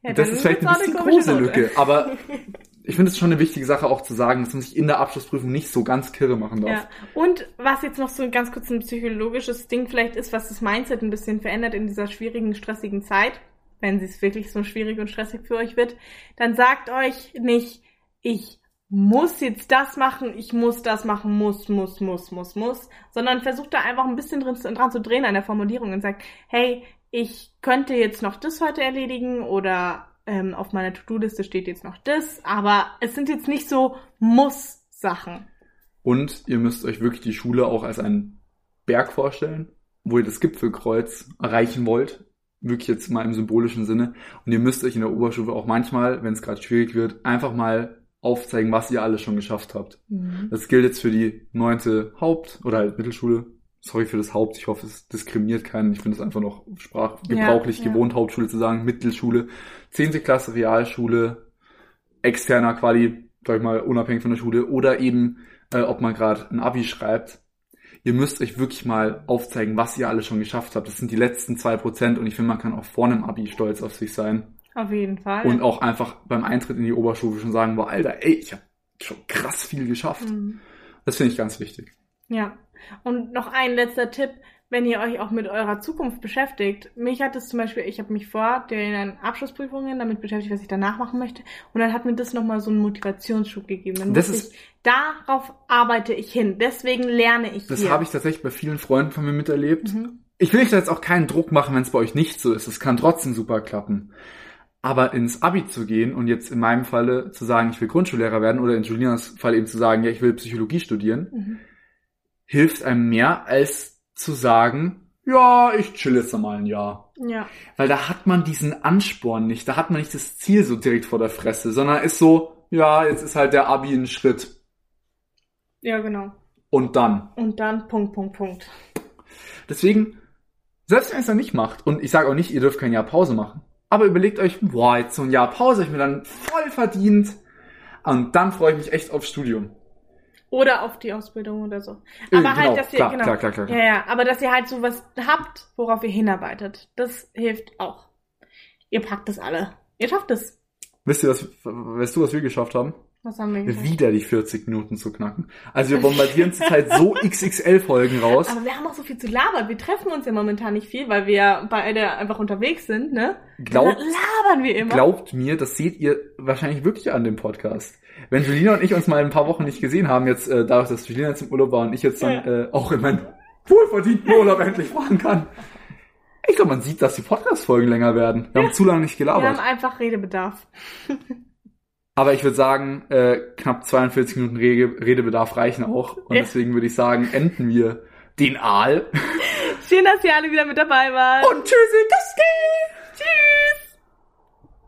Ja, das ist vielleicht ein bisschen große Note. Lücke, aber ich finde es schon eine wichtige Sache auch zu sagen, dass man sich in der Abschlussprüfung nicht so ganz kirre machen darf. Ja. Und was jetzt noch so ein ganz kurz ein psychologisches Ding vielleicht ist, was das Mindset ein bisschen verändert in dieser schwierigen, stressigen Zeit, wenn es wirklich so schwierig und stressig für euch wird, dann sagt euch nicht, ich muss jetzt das machen, ich muss das machen, muss, muss, muss, muss, muss, sondern versucht da einfach ein bisschen drin, dran zu drehen an der Formulierung und sagt, hey, ich könnte jetzt noch das heute erledigen oder ähm, auf meiner To-Do-Liste steht jetzt noch das, aber es sind jetzt nicht so Muss-Sachen. Und ihr müsst euch wirklich die Schule auch als einen Berg vorstellen, wo ihr das Gipfelkreuz erreichen wollt. wirklich jetzt mal im symbolischen Sinne. Und ihr müsst euch in der Oberstufe auch manchmal, wenn es gerade schwierig wird, einfach mal aufzeigen, was ihr alles schon geschafft habt. Mhm. Das gilt jetzt für die neunte Haupt- oder halt Mittelschule. Sorry für das Haupt, ich hoffe, es diskriminiert keinen. Ich finde es einfach noch sprachgebrauchlich Ja, ja. gewohnt, Hauptschule zu sagen, Mittelschule, zehnte Klasse Realschule, externer Quali, sag ich mal, unabhängig von der Schule, oder eben, äh, ob man gerade ein Abi schreibt. Ihr müsst euch wirklich mal aufzeigen, was ihr alles schon geschafft habt. Das sind die letzten zwei Prozent und ich finde, man kann auch vor einem Abi stolz auf sich sein. Auf jeden Fall. Und auch einfach beim Eintritt in die Oberstufe schon sagen, boah, Alter, ey, ich habe schon krass viel geschafft. Mhm. Das finde ich ganz wichtig. Ja. Und noch ein letzter Tipp, wenn ihr euch auch mit eurer Zukunft beschäftigt. Mich hat es zum Beispiel, ich habe mich vor den Abschlussprüfungen damit beschäftigt, was ich danach machen möchte. Und dann hat mir das nochmal so einen Motivationsschub gegeben. Dann Das ist- ich, darauf arbeite ich hin. Deswegen lerne ich Das habe ich tatsächlich bei vielen Freunden von mir miterlebt. Mhm. Ich will euch da jetzt auch keinen Druck machen, wenn es bei euch nicht so ist. Es kann trotzdem super klappen. Aber ins Abi zu gehen und jetzt in meinem Falle zu sagen, ich will Grundschullehrer werden oder in Julinas Fall eben zu sagen, ja, ich will Psychologie studieren, Mhm. hilft einem mehr als zu sagen, ja, ich chill jetzt mal ein Jahr. Ja. Weil da hat man diesen Ansporn nicht, da hat man nicht das Ziel so direkt vor der Fresse, sondern ist so, ja, jetzt ist halt der Abi ein Schritt. Ja, genau. Und dann. Und dann Punkt, Punkt, Punkt. Deswegen, selbst wenn ihr es dann nicht macht, und ich sage auch nicht, ihr dürft kein Jahr Pause machen, aber überlegt euch, boah, jetzt so ein Jahr Pause ich mir dann voll verdient. Und dann freue ich mich echt aufs Studium. Oder auf die Ausbildung oder so. Äh, Aber genau, halt, dass ihr, klar, genau. klar, klar, klar, klar. Ja, ja, aber dass ihr halt so was habt, worauf ihr hinarbeitet. Das hilft auch. Ihr packt das alle. Ihr schafft es. Wisst ihr, was, weißt du, was wir geschafft haben? Was haben wir geschafft? Wieder die 40 Minuten zu knacken. Also wir bombardieren zurzeit so XXL-Folgen raus. Aber wir haben auch so viel zu labern. Wir treffen uns ja momentan nicht viel, weil wir ja beide einfach unterwegs sind, ne? Glaubt, labern wir immer. Glaubt mir, das seht ihr wahrscheinlich wirklich an dem Podcast. Wenn Julina und ich uns mal ein paar Wochen nicht gesehen haben, jetzt äh, dadurch, dass Julina jetzt im Urlaub war und ich jetzt dann Ja. äh, auch in meinen wohlverdienten Urlaub endlich fahren kann. Ich glaube, man sieht, dass die Podcast-Folgen länger werden. Wir haben zu lange nicht wir haben gelabert. einfach Redebedarf. Aber ich würde sagen, äh, knapp 42 Minuten Rede Redebedarf reichen auch. Und Ja. deswegen würde ich sagen, enden wir den Aal. Schön, dass ihr alle wieder mit dabei wart. Und tschüssi, das geht!